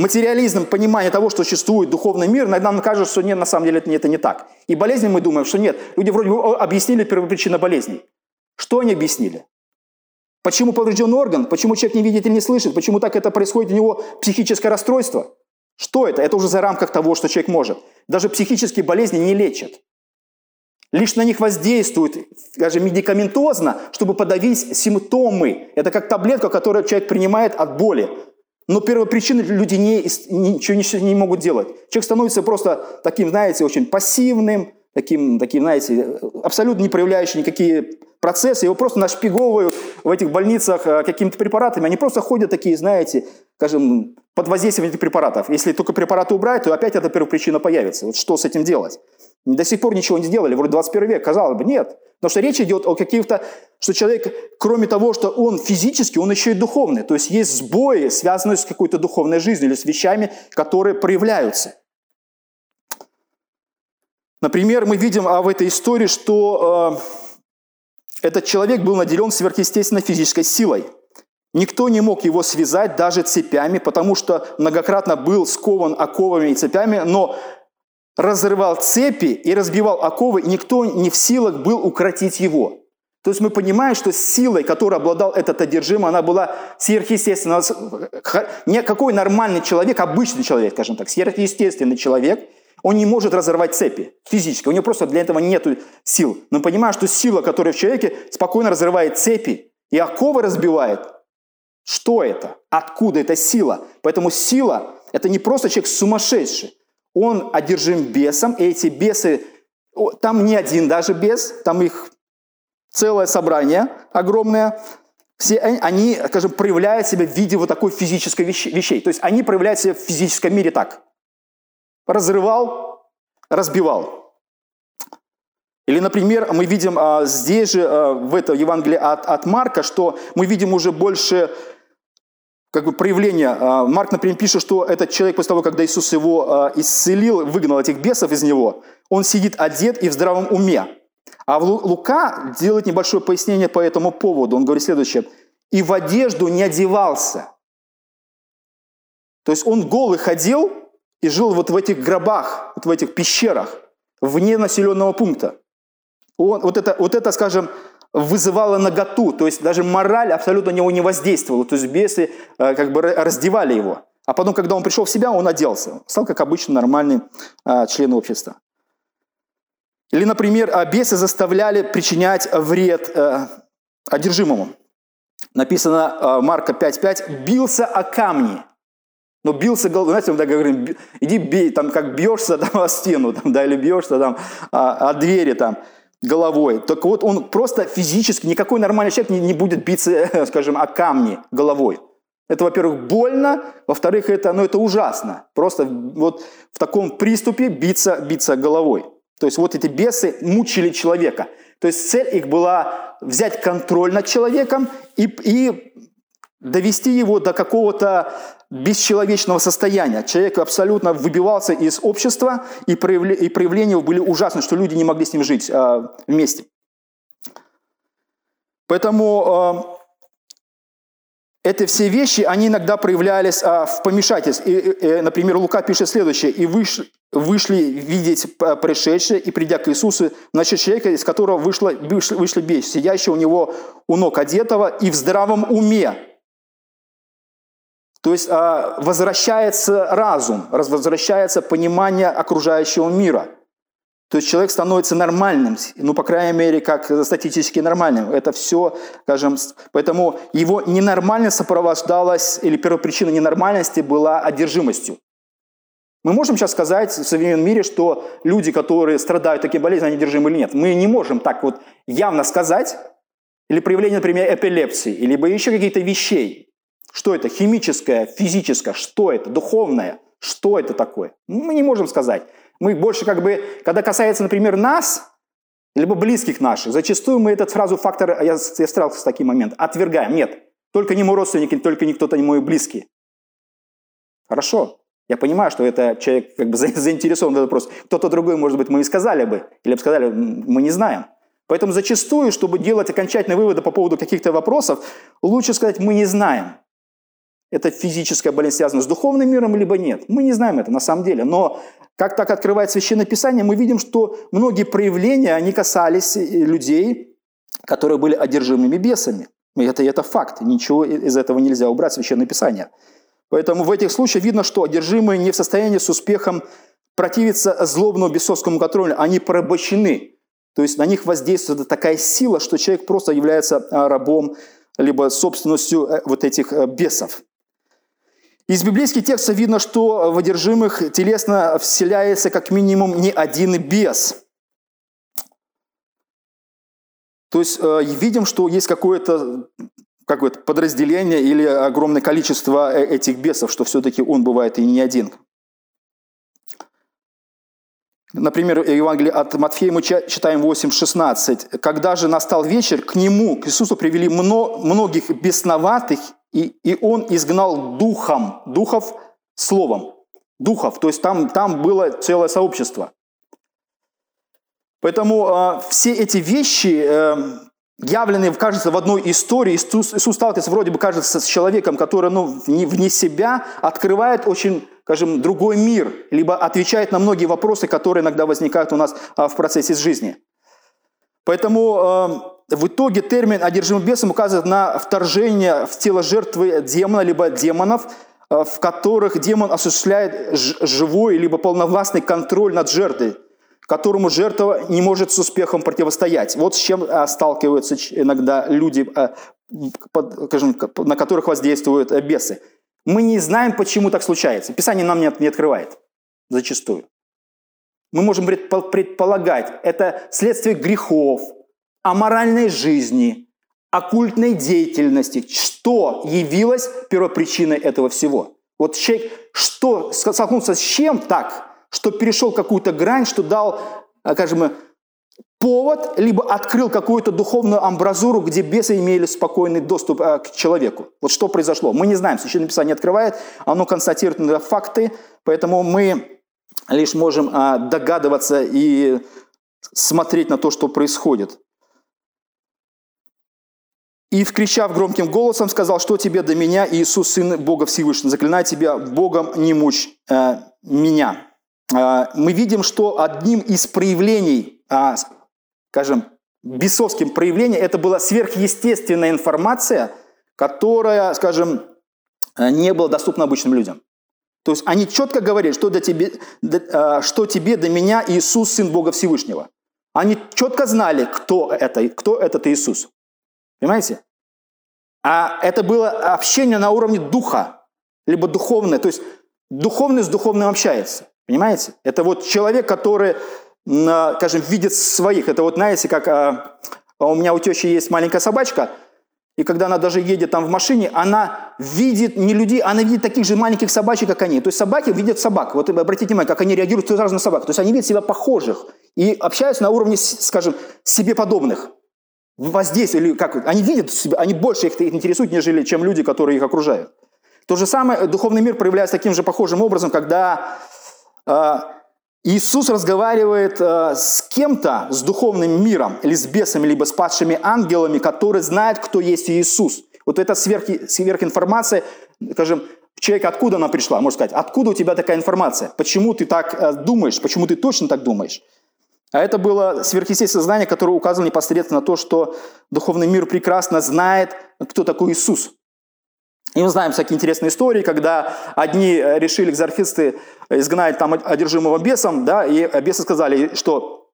материализм, понимание того, что существует духовный мир, нам кажется, что нет, на самом деле это, это не так. И болезни мы думаем, что нет. Люди вроде бы объяснили первопричину болезней. Что они объяснили? Почему поврежден орган? Почему человек не видит или не слышит? Почему так это происходит у него психическое расстройство? Что это? Это уже за рамках того, что человек может. Даже психические болезни не лечат. Лишь на них воздействуют, даже медикаментозно, чтобы подавить симптомы. Это как таблетка, которую человек принимает от боли. Но первопричины люди не, ничего, ничего не могут делать. Человек становится просто таким, знаете, очень пассивным, таким, таким, знаете, абсолютно не проявляющим никакие процессы. Его просто нашпиговывают в этих больницах э, какими-то препаратами. Они просто ходят такие, знаете, скажем, под воздействием этих препаратов. Если только препараты убрать, то опять эта первопричина появится. Вот что с этим делать? До сих пор ничего не сделали, вроде 21 век, казалось бы, нет. Потому что речь идет о каких-то, что человек, кроме того, что он физически, он еще и духовный. То есть есть сбои, связанные с какой-то духовной жизнью или с вещами, которые проявляются. Например, мы видим а, в этой истории, что э, этот человек был наделен сверхъестественной физической силой. Никто не мог его связать даже цепями, потому что многократно был скован оковами и цепями, но разрывал цепи и разбивал оковы, и никто не в силах был укротить его. То есть мы понимаем, что силой, которой обладал этот одержимый, она была сверхъестественная. Никакой нормальный человек, обычный человек, скажем так, сверхъестественный человек, он не может разорвать цепи физически. У него просто для этого нет сил. Но понимаем, что сила, которая в человеке, спокойно разрывает цепи и оковы разбивает. Что это? Откуда эта сила? Поэтому сила – это не просто человек сумасшедший он одержим бесом, и эти бесы, там не один даже бес, там их целое собрание огромное, все они, скажем, проявляют себя в виде вот такой физической вещи, вещей. То есть они проявляют себя в физическом мире так. Разрывал, разбивал. Или, например, мы видим а, здесь же, а, в этом Евангелии от, от Марка, что мы видим уже больше как бы проявление. А, Марк, например, пишет, что этот человек после того, когда Иисус его а, исцелил, выгнал этих бесов из него, он сидит одет и в здравом уме. А Лука делает небольшое пояснение по этому поводу. Он говорит следующее. «И в одежду не одевался». То есть он голый ходил и жил вот в этих гробах, вот в этих пещерах, вне населенного пункта. Он, вот, это, вот это, скажем, вызывало наготу, то есть даже мораль абсолютно на него не воздействовала, то есть бесы э, как бы раздевали его. А потом, когда он пришел в себя, он оделся, стал как обычно нормальный э, член общества. Или, например, э, бесы заставляли причинять вред одержимому. Написано Марка 5.5, бился о камни. Но бился головой, знаете, мы так говорим, иди бей, там как бьешься там, о стену, там, да, или бьешься там, о, о двери, там головой. Так вот, он просто физически, никакой нормальный человек не, не будет биться, скажем, о камни головой. Это, во-первых, больно, во-вторых, это, ну, это ужасно. Просто вот в таком приступе биться, биться головой. То есть вот эти бесы мучили человека. То есть цель их была взять контроль над человеком и, и довести его до какого-то бесчеловечного состояния. Человек абсолютно выбивался из общества, и, проявления были ужасны, что люди не могли с ним жить а, вместе. Поэтому а, эти все вещи, они иногда проявлялись а, в помешательстве. И, и, например, Лука пишет следующее. «И вышли, вышли видеть пришедшее, и придя к Иисусу, значит, человека, из которого вышло, вышли, вышли бес, сидящего у него у ног одетого и в здравом уме». То есть а, возвращается разум, возвращается понимание окружающего мира – то есть человек становится нормальным, ну, по крайней мере, как статистически нормальным. Это все, скажем, поэтому его ненормальность сопровождалась, или первопричина ненормальности была одержимостью. Мы можем сейчас сказать в современном мире, что люди, которые страдают таким болезнью, они одержимы или нет. Мы не можем так вот явно сказать, или проявление, например, эпилепсии, либо еще какие-то вещей. Что это? Химическое, физическое, что это? Духовное? Что это такое? Мы не можем сказать. Мы больше как бы, когда касается, например, нас, либо близких наших, зачастую мы этот сразу фактор, я, я сталкивался с таким моментом, отвергаем. Нет, только не мой родственник, только не кто-то не мой близкий. Хорошо, я понимаю, что это человек как бы заинтересован в этот вопрос. Кто-то другой, может быть, мы и сказали бы, или бы сказали, мы не знаем. Поэтому зачастую, чтобы делать окончательные выводы по поводу каких-то вопросов, лучше сказать, мы не знаем. Это физическая болезнь связана с духовным миром, либо нет. Мы не знаем это на самом деле. Но как так открывает Священное Писание, мы видим, что многие проявления, они касались людей, которые были одержимыми бесами. И это, это факт. Ничего из этого нельзя убрать Священное Писание. Поэтому в этих случаях видно, что одержимые не в состоянии с успехом противиться злобному бесовскому контролю. Они порабощены. То есть на них воздействует такая сила, что человек просто является а, рабом, либо собственностью э, вот этих э, бесов. Из библейских текстов видно, что в одержимых телесно вселяется как минимум не один бес. То есть э, видим, что есть какое-то какое подразделение или огромное количество э, этих бесов, что все-таки он бывает и не один. Например, в Евангелии от Матфея мы читаем 8.16. «Когда же настал вечер, к нему, к Иисусу привели многих бесноватых и, и он изгнал духом, духов словом, духов, то есть там, там было целое сообщество. Поэтому э, все эти вещи, э, явленные, кажется, в одной истории, Иисус, Иисус сталкивается вроде бы, кажется, с человеком, который ну, вне, вне себя открывает очень, скажем, другой мир, либо отвечает на многие вопросы, которые иногда возникают у нас э, в процессе жизни. Поэтому в итоге термин «одержимый бесом» указывает на вторжение в тело жертвы демона, либо демонов, э, в которых демон осуществляет живой, либо полновластный контроль над жертвой, которому жертва не может с успехом противостоять. Вот с чем э, сталкиваются иногда люди, э, на которых воздействуют бесы. Мы не знаем, почему так случается. Писание нам не открывает зачастую. Мы можем предполагать, это следствие грехов – аморальной жизни, оккультной деятельности. Что явилось первопричиной этого всего? Вот человек, что столкнулся с чем так, что перешел какую-то грань, что дал, э, скажем, повод, либо открыл какую-то духовную амбразуру, где бесы имели спокойный доступ э, к человеку. Вот что произошло. Мы не знаем, Священное Писание открывает, оно констатирует факты, поэтому мы лишь можем э, догадываться и смотреть на то, что происходит. И, вкричав громким голосом, сказал, что тебе до меня, Иисус, Сын Бога Всевышнего, заклинаю тебя Богом не мучь э, меня. Э, мы видим, что одним из проявлений, э, скажем, бесовским проявлением, это была сверхъестественная информация, которая, скажем, э, не была доступна обычным людям. То есть они четко говорили, что, до тебе, э, что тебе до меня Иисус, Сын Бога Всевышнего. Они четко знали, кто это, кто этот Иисус. Понимаете? А это было общение на уровне духа, либо духовное. То есть духовный с духовным общается. Понимаете? Это вот человек, который, скажем, видит своих. Это вот, знаете, как а, у меня у тещи есть маленькая собачка, и когда она даже едет там в машине, она видит не людей, она видит таких же маленьких собачек, как они. То есть собаки видят собак. Вот обратите внимание, как они реагируют сразу на собак. То есть они видят себя похожих и общаются на уровне, скажем, себе подобных воздействие, или как, они видят себя, они больше их интересуют, нежели чем люди, которые их окружают. То же самое духовный мир проявляется таким же похожим образом, когда э, Иисус разговаривает э, с кем-то, с духовным миром, или с бесами, либо с падшими ангелами, которые знают, кто есть Иисус. Вот эта сверх, сверхинформация, скажем, человек откуда она пришла? Можно сказать, откуда у тебя такая информация? Почему ты так э, думаешь? Почему ты точно так думаешь? А это было сверхъестественное знание, которое указывало непосредственно на то, что духовный мир прекрасно знает, кто такой Иисус. И мы знаем всякие интересные истории, когда одни э, решили экзорфисты изгнать там одержимого бесом, да, и бесы сказали, что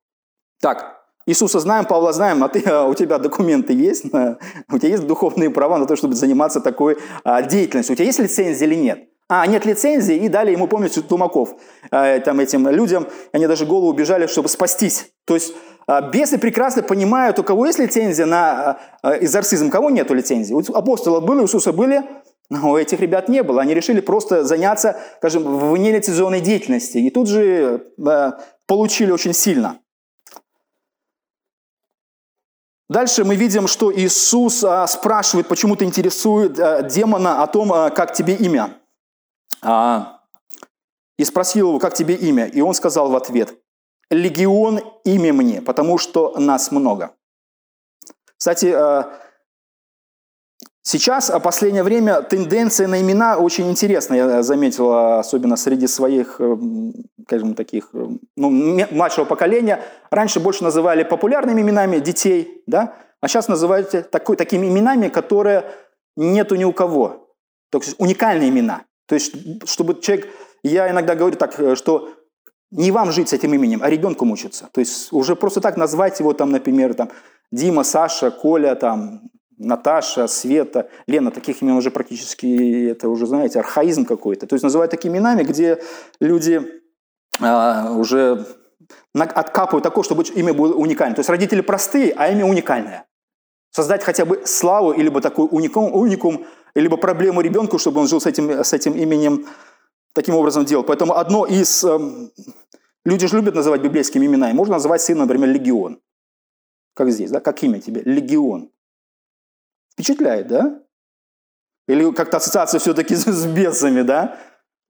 так, Иисуса знаем, Павла знаем, а, ты, а у тебя документы есть, у тебя есть духовные права на то, чтобы заниматься такой а, деятельностью, у тебя есть лицензия или нет? А, нет лицензии, и дали ему, помните, Тумаков, э, там, этим людям, они даже голову убежали, чтобы спастись. То есть э, бесы прекрасно понимают, у кого есть лицензия на э, экзорцизм, у кого нету лицензии. У апостолов были, у Иисуса были, но у этих ребят не было. Они решили просто заняться, скажем, внелицензионной деятельностью. И тут же получили очень сильно. Дальше мы видим, что Иисус а, спрашивает, почему-то интересует а, демона о том, а, как тебе имя. А, и спросил его, как тебе имя? И он сказал в ответ, легион имя мне, потому что нас много. Кстати, а, сейчас, в последнее время, тенденция на имена очень интересная, я заметил, особенно среди своих, э, скажем, таких, э, ну, младшего поколения. Раньше больше называли популярными именами детей, да, а сейчас называют такой, такими именами, которые нету ни у кого. То есть уникальные имена. То есть, чтобы человек... Я иногда говорю так, э, что не вам жить с этим именем, а ребенку мучиться. То есть уже просто так назвать его, там, например, там, Дима, Саша, Коля, там, Наташа, Света, Лена, таких имен уже практически, это уже, знаете, архаизм какой-то. То есть называют такими именами, где люди а, уже откапывают такое, чтобы имя было уникальное. То есть родители простые, а имя уникальное. Создать хотя бы славу, или бы такой уникум, уникум либо проблему ребенку, чтобы он жил с этим, с этим именем, таким образом делал. Поэтому одно из... Э, люди же любят называть библейскими именами. Можно называть сына, например, Легион. Как здесь, да? Как имя тебе? Легион. Впечатляет, да? Или как-то ассоциация все-таки с бесами, да?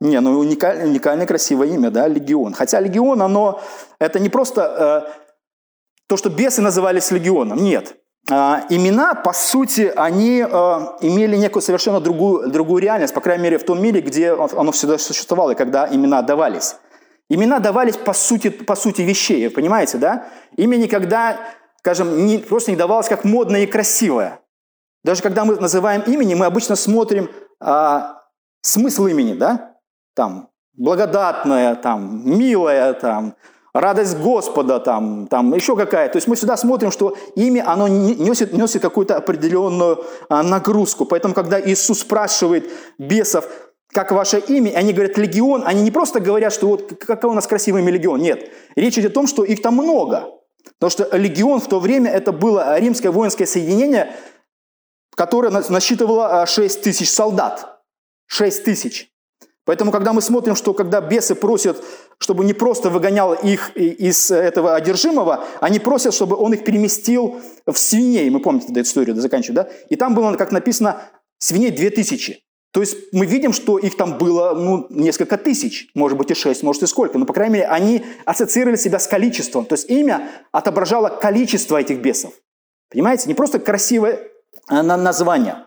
Не, ну уникальное, уникальное красивое имя, да, легион. Хотя легион, оно, это не просто э, то, что бесы назывались легионом, нет. А, имена, по сути, они а, имели некую совершенно другую, другую реальность, по крайней мере, в том мире, где оно всегда существовало, когда имена давались. Имена давались по сути, по сути вещей, понимаете, да? Имя никогда, скажем, не, просто не давалось как модное и красивое. Даже когда мы называем имени, мы обычно смотрим а, смысл имени, да? Там, благодатное, там, милое, там, радость Господа, там, там еще какая. То есть мы сюда смотрим, что имя, оно несет, несет какую-то определенную а, нагрузку. Поэтому, когда Иисус спрашивает бесов, как ваше имя, они говорят легион, они не просто говорят, что вот какой у нас красивый имя легион. Нет, речь идет о том, что их там много. Потому что легион в то время это было римское воинское соединение, которое насчитывало 6 а, тысяч солдат. 6 тысяч. Поэтому, когда мы смотрим, что когда бесы просят, чтобы не просто выгонял их из этого одержимого, они просят, чтобы он их переместил в свиней. Мы помните эту историю, заканчиваю, да? И там было, как написано, свиней две тысячи. То есть мы видим, что их там было ну, несколько тысяч, может быть и шесть, может и сколько, но, по крайней мере, они ассоциировали себя с количеством. То есть имя отображало количество этих бесов. Понимаете? Не просто красивое а, название.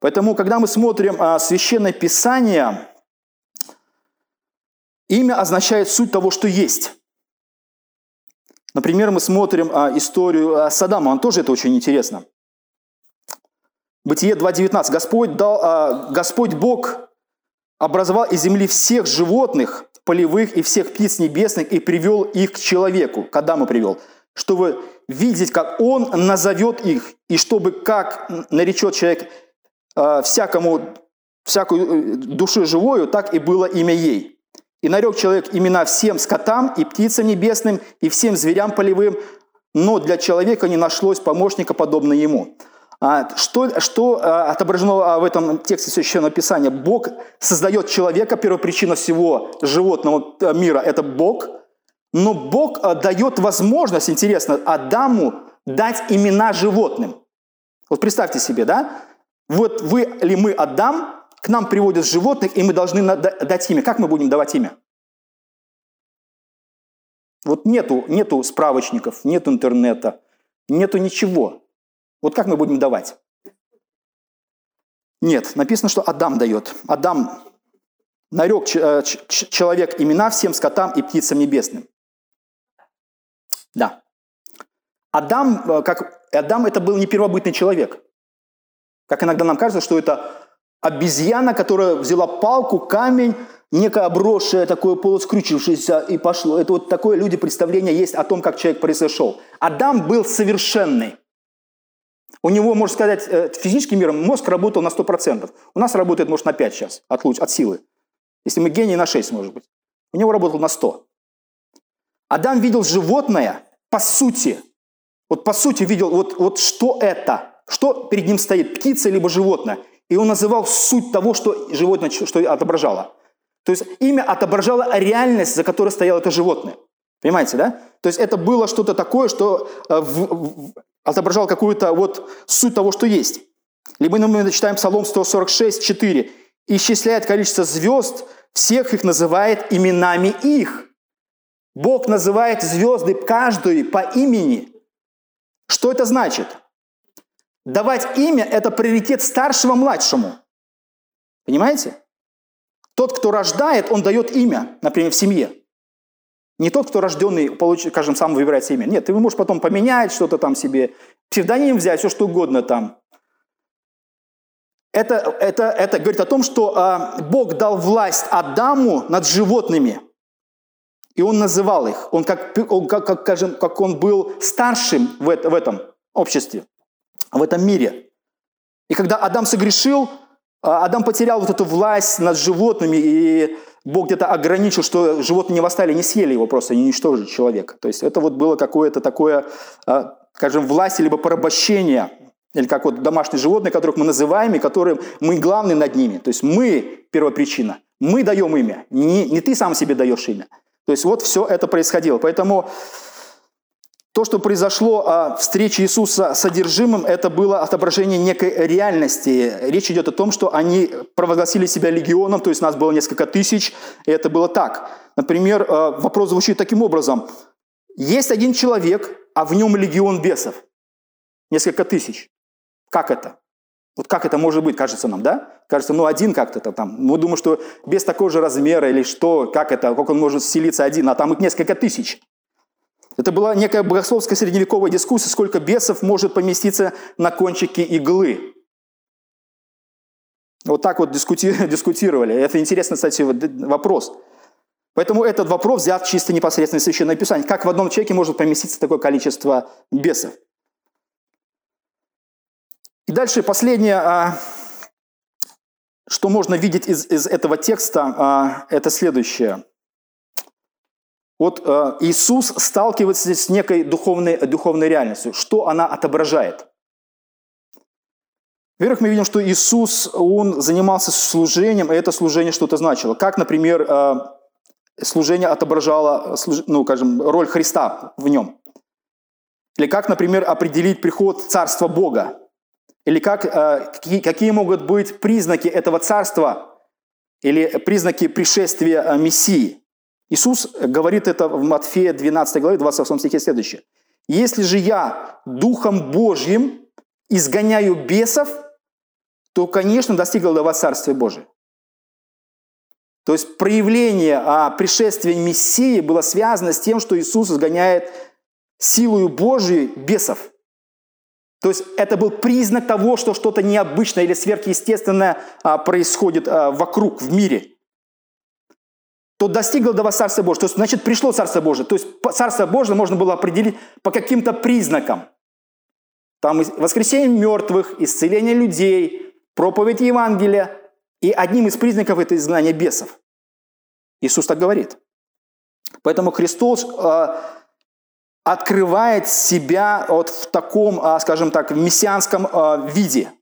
Поэтому, когда мы смотрим а, Священное Писание, Имя означает суть того, что есть. Например, мы смотрим а, историю а, Саддама, он тоже это очень интересно. Бытие 2.19. Господь, дал, а, Господь Бог образовал из земли всех животных полевых и всех птиц небесных и привел их к человеку. Когда мы привел? Чтобы видеть, как Он назовет их, и чтобы как наречет человек а, всякому, всякую э, душу живую, так и было имя ей. И нарек человек имена всем скотам и птицам небесным, и всем зверям полевым, но для человека не нашлось помощника, подобно ему. А, что, что а, отображено а, в этом тексте Священного Писания? Бог создает человека, первопричина всего животного э, мира – это Бог, но Бог э, дает возможность, интересно, Адаму дать имена животным. Вот представьте себе, да? Вот вы или мы Адам, к нам приводят животных, и мы должны дать имя. Как мы будем давать имя? Вот нету, нету справочников, нету интернета, нету ничего. Вот как мы будем давать? Нет, написано, что Адам дает. Адам нарек э, человек имена всем скотам и птицам небесным. Да. Адам, э, как, Адам это был не первобытный человек. Как иногда нам кажется, что это обезьяна, которая взяла палку, камень, некое обросшее, такое полускрючившееся и пошло. Это вот такое люди представление есть о том, как человек произошел. Адам был совершенный. У него, можно сказать, э, физическим миром мозг работал на 100%. У нас работает, может, на 5 сейчас от, луч, от силы. Если мы гений, на 6, может быть. У него работал на 100. Адам видел животное по сути. Вот по сути видел, вот, вот что это? Что перед ним стоит, птица либо животное? И он называл суть того, что животное что отображало. То есть имя отображало реальность, за которой стояло это животное. Понимаете, да? То есть это было что-то такое, что э, в, в, отображало какую-то вот суть того, что есть. Либо мы читаем Псалом 146, 4. «Исчисляет количество звезд, всех их называет именами их». Бог называет звезды каждую по имени. Что это значит? Давать имя – это приоритет старшего младшему. Понимаете? Тот, кто рождает, он дает имя, например, в семье. Не тот, кто рожденный, получит, скажем, сам выбирает имя. Нет, ты можешь потом поменять что-то там себе, псевдоним взять, все что угодно там. Это, это, это говорит о том, что э, Бог дал власть Адаму над животными. И он называл их. Он как, он, как, как, скажем, как он был старшим в, это, в этом обществе, в этом мире. И когда Адам согрешил, а, Адам потерял вот эту власть над животными, и Бог где-то ограничил, что животные не восстали, не съели его просто, не уничтожили человека. То есть это вот было какое-то такое, а, скажем, власть либо порабощение, или как вот домашние животные, которых мы называем, и которые мы главные над ними. То есть мы первопричина, мы даем имя, не, не ты сам себе даешь имя. То есть вот все это происходило. Поэтому то, что произошло о встрече Иисуса с одержимым, это было отображение некой реальности. Речь идет о том, что они провозгласили себя легионом, то есть нас было несколько тысяч, и это было так. Например, э, вопрос звучит таким образом. Есть один человек, а в нем легион бесов. Несколько тысяч. Как это? Вот как это может быть, кажется нам, да? Кажется, ну один как-то там. Мы думаем, что без такого же размера или что, как это, как он может вселиться один, а там их несколько тысяч. Это была некая богословская средневековая дискуссия, сколько бесов может поместиться на кончике иглы. Вот так вот дискути дискутировали. Это интересный, кстати, вопрос. Поэтому этот вопрос взят чисто непосредственно из Священного Писания. Как в одном человеке может поместиться такое количество бесов? И дальше последнее, а, что можно видеть из, из этого текста, а, это следующее – вот э, Иисус сталкивается с некой духовной, духовной реальностью. Что она отображает? Во-первых, мы видим, что Иисус, Он занимался служением, и это служение что-то значило. Как, например, э, служение отображало, ну, скажем, роль Христа в нем. Или как, например, определить приход Царства Бога. Или как, э, какие, какие могут быть признаки этого Царства, или признаки пришествия э, Мессии. Иисус говорит это в Матфея 12 главе, 28 стихе следующее. «Если же я Духом Божьим изгоняю бесов, то, конечно, достигло до вас Царствие Божие». То есть проявление о пришествии Мессии было связано с тем, что Иисус изгоняет силою Божию бесов. То есть это был признак того, что что-то необычное или сверхъестественное а, происходит а, вокруг, в мире то достигло до вас Царство Божие. То есть, значит, пришло Царство Божие. То есть, Царство Божие можно было определить по каким-то признакам. Там воскресение мертвых, исцеление людей, проповедь Евангелия. И одним из признаков это изгнание бесов. Иисус так говорит. Поэтому Христос э, открывает себя вот в таком, э, скажем так, мессианском э, виде.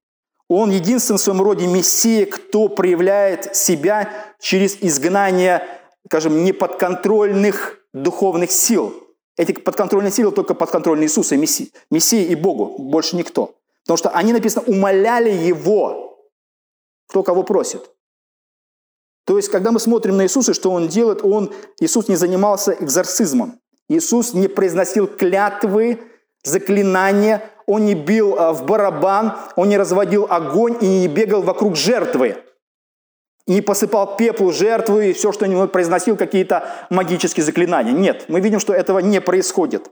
Он единственный в своем роде Мессия, кто проявляет себя через изгнание скажем, неподконтрольных духовных сил. Эти подконтрольные силы только подконтрольны Иисуса, Мессии, Мессии и Богу, больше никто. Потому что они, написано, умоляли Его. кто кого просит. То есть, когда мы смотрим на Иисуса, что Он делает, Он, Иисус не занимался экзорцизмом. Иисус не произносил клятвы, заклинания, Он не бил а, в барабан, Он не разводил огонь и не бегал вокруг жертвы. И посыпал пеплу жертвы и все, что он произносил, какие-то магические заклинания. Нет, мы видим, что этого не происходит.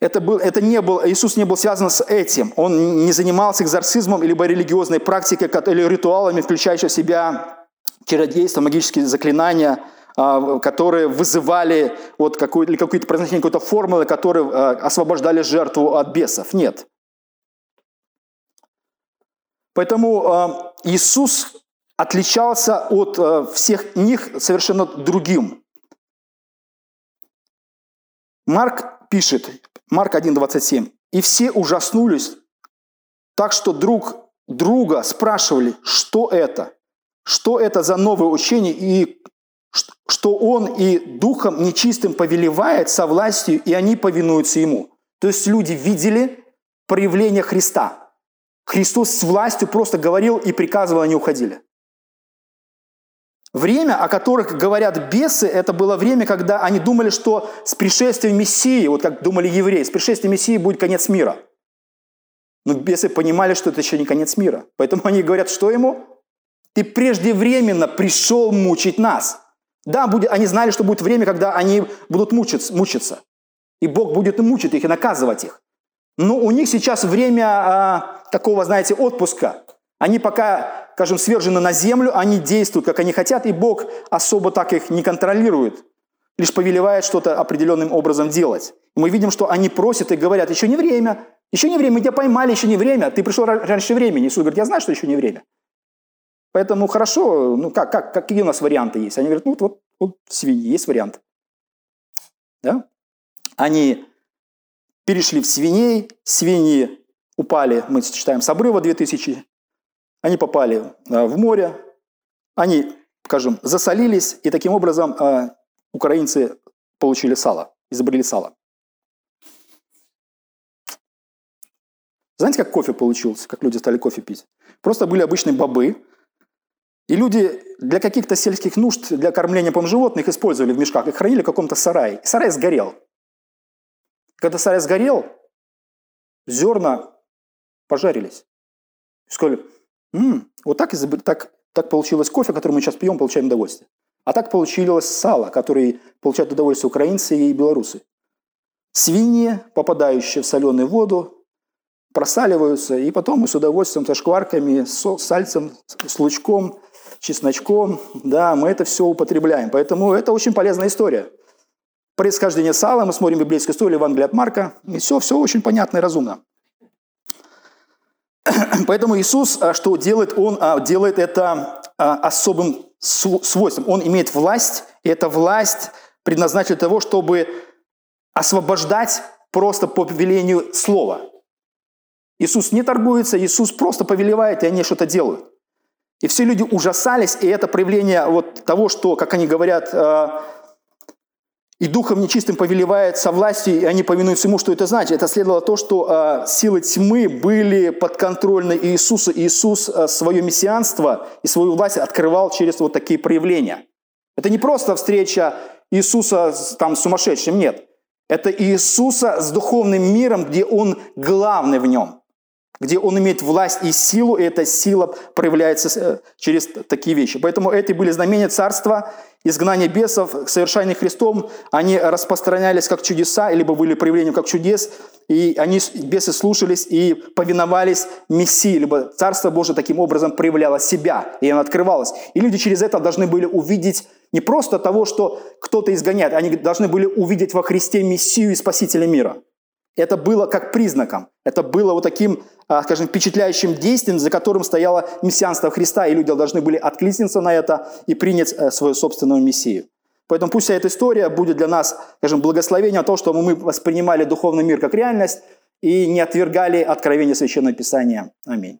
Это, был, это не был, Иисус не был связан с этим. Он не занимался экзорцизмом, либо религиозной практикой, или ритуалами, включающими в себя чародейство, магические заклинания, а, которые вызывали вот какую, или какое-то произношение какой-то формулы, которые а, освобождали жертву от бесов. Нет. Поэтому а, Иисус отличался от всех них совершенно другим. Марк пишет, Марк 1.27. «И все ужаснулись, так что друг друга спрашивали, что это? Что это за новое учение? И что он и духом нечистым повелевает со властью, и они повинуются ему». То есть люди видели проявление Христа. Христос с властью просто говорил и приказывал, они уходили. Время, о которых говорят бесы, это было время, когда они думали, что с пришествием Мессии, вот как думали евреи, с пришествием Мессии будет конец мира. Но бесы понимали, что это еще не конец мира. Поэтому они говорят, что ему? Ты преждевременно пришел мучить нас. Да, будет, они знали, что будет время, когда они будут мучиться. И Бог будет мучить их и наказывать их. Но у них сейчас время а, такого, знаете, отпуска. Они пока, скажем, свержены на землю, они действуют, как они хотят, и Бог особо так их не контролирует, лишь повелевает что-то определенным образом делать. Мы видим, что они просят и говорят, еще не время, еще не время, мы тебя поймали, еще не время, ты пришел раньше времени. Иисус говорит, я знаю, что еще не время. Поэтому хорошо, ну как, как, какие у нас варианты есть? Они говорят, ну вот, вот, вот свиньи, есть вариант. Да? Они перешли в свиней, свиньи упали, мы читаем, с обрыва 2000 они попали э, в море, они, скажем, засолились, и таким образом э, украинцы получили сало, изобрели сало. Знаете, как кофе получился, как люди стали кофе пить? Просто были обычные бобы, и люди для каких-то сельских нужд, для кормления по животных использовали в мешках, их хранили в каком-то сарае. И сарай сгорел. Когда сарай сгорел, зерна пожарились. Сказали, М-м, вот так, так, так получилось кофе, который мы сейчас пьем, получаем удовольствие. А так получилось сало, которое получают удовольствие украинцы и белорусы. Свиньи, попадающие в соленую воду, просаливаются, и потом мы с удовольствием, со шкварками, с сальцем, с лучком, чесночком, да, мы это все употребляем. Поэтому это очень полезная история. Происхождение сала, мы смотрим библейскую историю Евангелия от Марка, и все, все очень понятно и разумно. Поэтому Иисус а, что делает? Он а, делает это а, особым свойством. Он имеет власть, и эта власть предназначена для того, чтобы освобождать просто по повелению слова. Иисус не торгуется, Иисус просто повелевает, и они что-то делают. И все люди ужасались, и это проявление вот того, что, как они говорят, и духом нечистым повелевает со властью, и они повинуются ему. Что это значит? Это следовало то, что э, силы тьмы были подконтрольны Иисусу. Иисус э, свое мессианство и свою власть открывал через вот такие проявления. Это не просто встреча Иисуса с, там, сумасшедшим, нет. Это Иисуса с духовным миром, где Он главный в нем, где Он имеет власть и силу, и эта сила проявляется э, через такие вещи. Поэтому это были знамения царства, изгнание бесов, совершение Христом, они распространялись как чудеса, либо были проявлением как чудес, и они, бесы, слушались и повиновались Мессии, либо Царство Божие таким образом проявляло себя, и оно открывалось. И люди через это должны были увидеть не просто того, что кто-то изгоняет, они должны были увидеть во Христе Мессию и Спасителя мира. Это было как признаком, это было вот таким а, скажем, впечатляющим действием, за которым стояло мессианство Христа, и люди должны были откликнуться на это и принять э, свою собственную мессию. Поэтому пусть вся эта история будет для нас, скажем, благословением того, что мы воспринимали духовный мир как реальность и не отвергали откровение Священного Писания. Аминь.